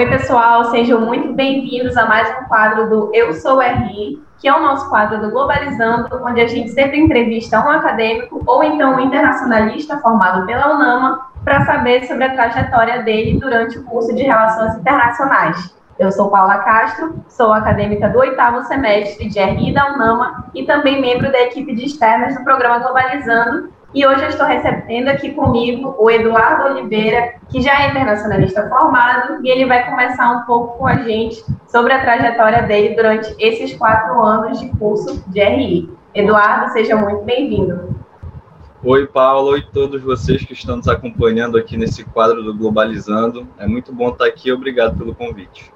Oi, pessoal, sejam muito bem-vindos a mais um quadro do Eu Sou RI, que é o nosso quadro do Globalizando, onde a gente sempre entrevista um acadêmico ou então um internacionalista formado pela UNAMA para saber sobre a trajetória dele durante o curso de Relações Internacionais. Eu sou Paula Castro, sou acadêmica do oitavo semestre de RI da UNAMA e também membro da equipe de externas do programa Globalizando, e hoje eu estou recebendo aqui comigo o Eduardo Oliveira, que já é internacionalista formado, e ele vai conversar um pouco com a gente sobre a trajetória dele durante esses quatro anos de curso de RI. Eduardo, seja muito bem-vindo. Oi, Paulo, oi todos vocês que estão nos acompanhando aqui nesse quadro do Globalizando. É muito bom estar aqui, obrigado pelo convite.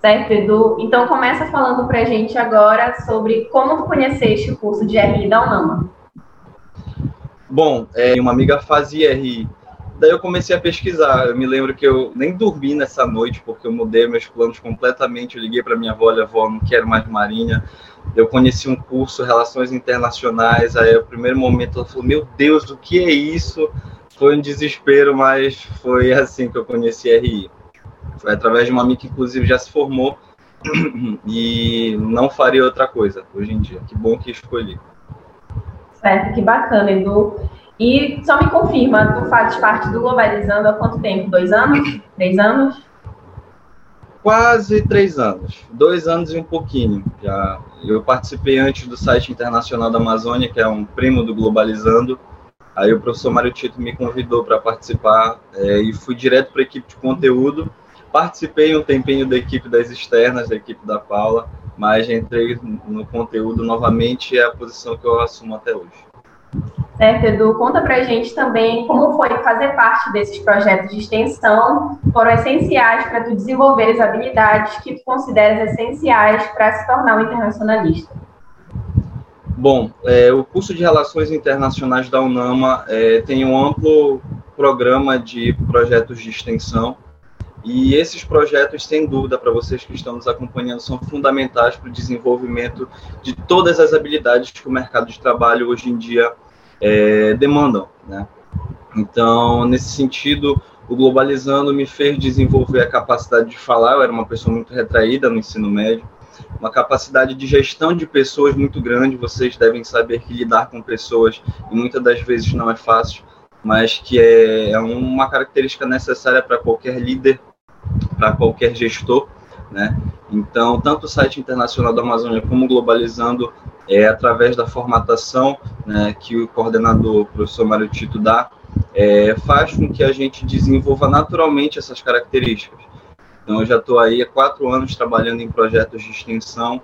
Certo, Edu. Então começa falando para a gente agora sobre como tu conheceste o curso de RI da UNAMA. Bom, é, uma amiga fazia RI. Daí eu comecei a pesquisar. Eu me lembro que eu nem dormi nessa noite, porque eu mudei meus planos completamente. Eu liguei para minha avó, olha, avó, não quero mais Marinha. Eu conheci um curso, Relações Internacionais. Aí, o primeiro momento, ela falou: Meu Deus, o que é isso? Foi um desespero, mas foi assim que eu conheci RI. Foi através de uma amiga que, inclusive, já se formou e não faria outra coisa hoje em dia. Que bom que escolhi. Certo, que bacana, Edu. E só me confirma, tu faz parte do Globalizando há quanto tempo? Dois anos? Três anos? Quase três anos. Dois anos e um pouquinho. Já, eu participei antes do site internacional da Amazônia, que é um primo do Globalizando. Aí o professor Mário Tito me convidou para participar é, e fui direto para a equipe de conteúdo. Participei um tempinho da equipe das externas, da equipe da Paula mas entrei no conteúdo novamente é a posição que eu assumo até hoje. Certo, Edu, conta pra gente também como foi fazer parte desses projetos de extensão, foram essenciais para tu desenvolver as habilidades que tu consideras essenciais para se tornar um internacionalista. Bom, é, o curso de Relações Internacionais da UNAMA é, tem um amplo programa de projetos de extensão, e esses projetos, sem dúvida, para vocês que estão nos acompanhando, são fundamentais para o desenvolvimento de todas as habilidades que o mercado de trabalho hoje em dia é, demandam. Né? Então, nesse sentido, o Globalizando me fez desenvolver a capacidade de falar. Eu era uma pessoa muito retraída no ensino médio, uma capacidade de gestão de pessoas muito grande. Vocês devem saber que lidar com pessoas, e muitas das vezes não é fácil, mas que é, é uma característica necessária para qualquer líder para qualquer gestor, né? Então, tanto o site internacional da Amazônia como Globalizando é através da formatação né, que o coordenador, o professor Mário Tito, dá, é, faz com que a gente desenvolva naturalmente essas características. Então, eu já estou aí há quatro anos trabalhando em projetos de extensão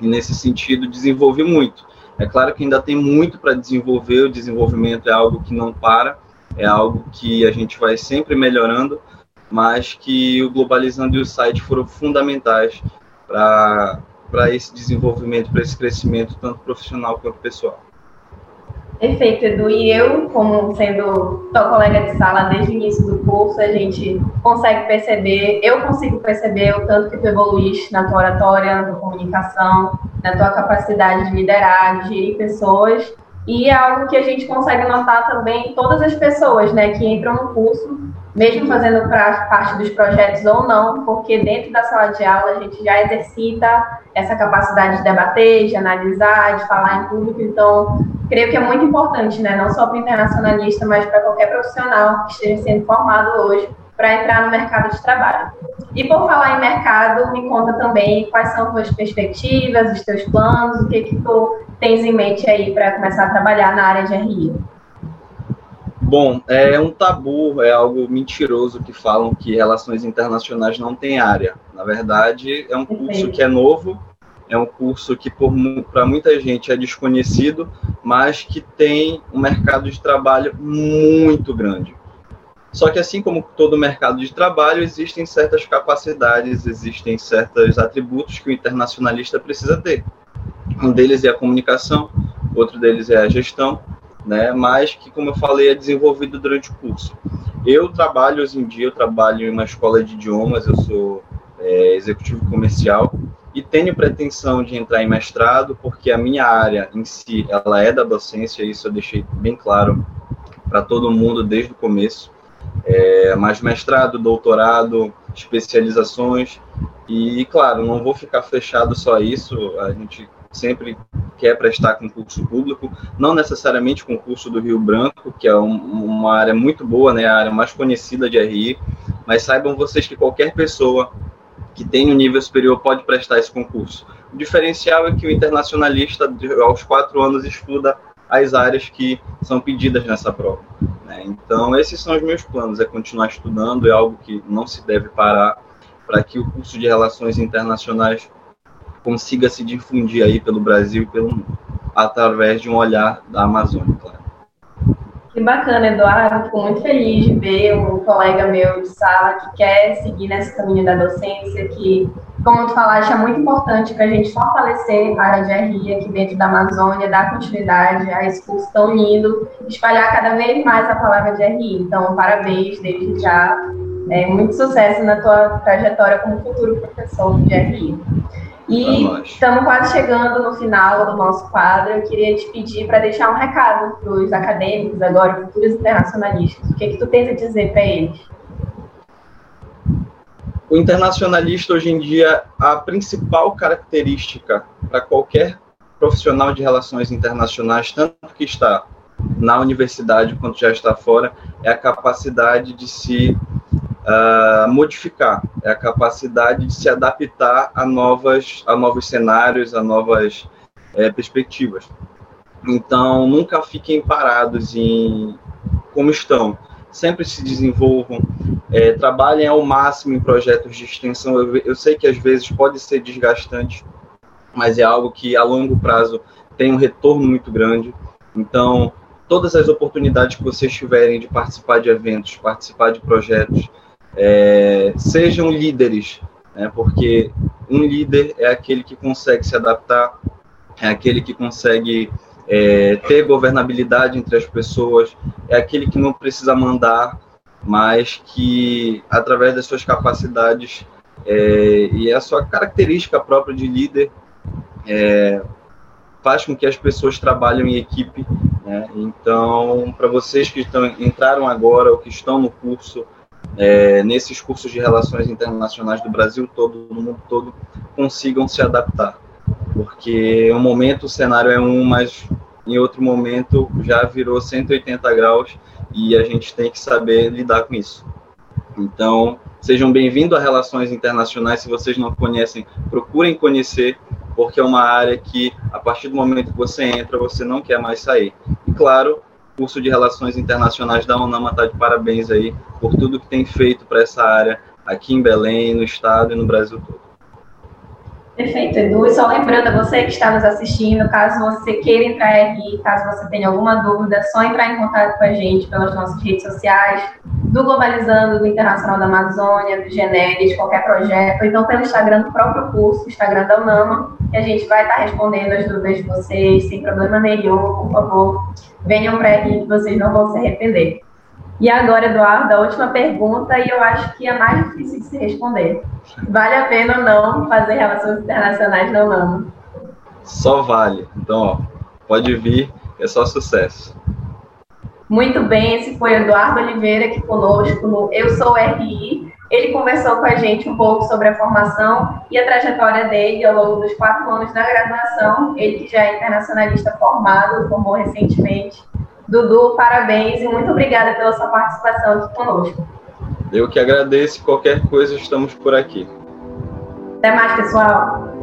e, nesse sentido, desenvolvi muito. É claro que ainda tem muito para desenvolver, o desenvolvimento é algo que não para, é algo que a gente vai sempre melhorando, mas que o Globalizando e o site foram fundamentais para esse desenvolvimento, para esse crescimento, tanto profissional quanto pessoal. Perfeito, Edu. E eu, como sendo tua colega de sala desde o início do curso, a gente consegue perceber, eu consigo perceber o tanto que tu evoluíste na tua oratória, na tua comunicação, na tua capacidade de liderar, de gerir pessoas. E é algo que a gente consegue notar também em todas as pessoas né, que entram no curso, mesmo fazendo parte dos projetos ou não, porque dentro da sala de aula a gente já exercita essa capacidade de debater, de analisar, de falar em público, então creio que é muito importante, né, não só para o internacionalista, mas para qualquer profissional que esteja sendo formado hoje para entrar no mercado de trabalho. E por falar em mercado, me conta também quais são tuas perspectivas, os teus planos, o que que tu tens em mente aí para começar a trabalhar na área de RI. Bom, é um tabu, é algo mentiroso que falam que relações internacionais não tem área. Na verdade, é um curso que é novo, é um curso que para muita gente é desconhecido, mas que tem um mercado de trabalho muito grande. Só que assim como todo mercado de trabalho, existem certas capacidades, existem certos atributos que o internacionalista precisa ter. Um deles é a comunicação, outro deles é a gestão, né? Mas que, como eu falei, é desenvolvido durante o curso. Eu trabalho hoje em dia, eu trabalho em uma escola de idiomas, eu sou é, executivo comercial e tenho pretensão de entrar em mestrado, porque a minha área em si, ela é da docência, isso eu deixei bem claro para todo mundo desde o começo. É, mas mestrado, doutorado, especializações. E, claro, não vou ficar fechado só a isso, a gente sempre quer prestar concurso público, não necessariamente concurso do Rio Branco, que é um, uma área muito boa, né, a área mais conhecida de RI, mas saibam vocês que qualquer pessoa que tem um nível superior pode prestar esse concurso. O diferencial é que o internacionalista, aos quatro anos, estuda as áreas que são pedidas nessa prova. Né? Então, esses são os meus planos: é continuar estudando, é algo que não se deve parar, para que o curso de Relações Internacionais consiga se difundir aí pelo Brasil e pelo mundo, através de um olhar da Amazônia, claro. Que bacana, Eduardo. Fico muito feliz de ver um colega meu de sala que quer seguir nesse caminho da docência, que, como tu falaste, é muito importante para a gente fortalecer a área de RI aqui dentro da Amazônia, dar continuidade a esse curso tão lindo, espalhar cada vez mais a palavra de RI. Então, parabéns desde já. É, muito sucesso na tua trajetória como futuro professor de RI. E estamos quase chegando no final do nosso quadro. Eu queria te pedir para deixar um recado para os acadêmicos agora, futuros internacionalistas. O que, é que tu tens a dizer para eles? O internacionalista, hoje em dia, a principal característica para qualquer profissional de relações internacionais, tanto que está na universidade quanto já está fora, é a capacidade de se uh, modificar, é a capacidade de se adaptar a, novas, a novos cenários, a novas é, perspectivas. Então, nunca fiquem parados em como estão. Sempre se desenvolvam, é, trabalhem ao máximo em projetos de extensão. Eu, eu sei que às vezes pode ser desgastante, mas é algo que a longo prazo tem um retorno muito grande. Então, todas as oportunidades que vocês tiverem de participar de eventos, participar de projetos, é, sejam líderes, né, porque um líder é aquele que consegue se adaptar, é aquele que consegue é, ter governabilidade entre as pessoas, é aquele que não precisa mandar, mas que, através das suas capacidades é, e a sua característica própria de líder, é, faz com que as pessoas trabalhem em equipe. Né? Então, para vocês que estão, entraram agora ou que estão no curso, é, nesses cursos de relações internacionais do Brasil todo, do mundo todo, consigam se adaptar. Porque um momento o cenário é um, mas em outro momento já virou 180 graus e a gente tem que saber lidar com isso. Então, sejam bem-vindos a Relações Internacionais. Se vocês não conhecem, procurem conhecer, porque é uma área que, a partir do momento que você entra, você não quer mais sair. E, claro, curso de Relações Internacionais da UNAMA está de parabéns aí por tudo que tem feito para essa área aqui em Belém, no estado e no Brasil todo. Perfeito, Edu. E só lembrando a você que está nos assistindo, caso você queira entrar aqui, caso você tenha alguma dúvida, é só entrar em contato com a gente pelas nossas redes sociais, do Globalizando, do Internacional da Amazônia, do Generes, qualquer projeto, ou então pelo Instagram do próprio curso, Instagram da UNAMA, que a gente vai estar respondendo as dúvidas de vocês, sem problema nenhum, por favor, venham para aqui que vocês não vão se arrepender. E agora, Eduardo, a última pergunta, e eu acho que é mais difícil de se responder. Vale a pena ou não fazer relações internacionais na UNAMA? Só vale. Então, ó, pode vir, é só sucesso. Muito bem, esse foi Eduardo Oliveira aqui conosco no Eu Sou RI. Ele conversou com a gente um pouco sobre a formação e a trajetória dele ao longo dos quatro anos da graduação. Ele que já é internacionalista formado, formou recentemente. Dudu, parabéns e muito obrigada pela sua participação aqui conosco. Eu que agradeço. Qualquer coisa, estamos por aqui. Até mais, pessoal.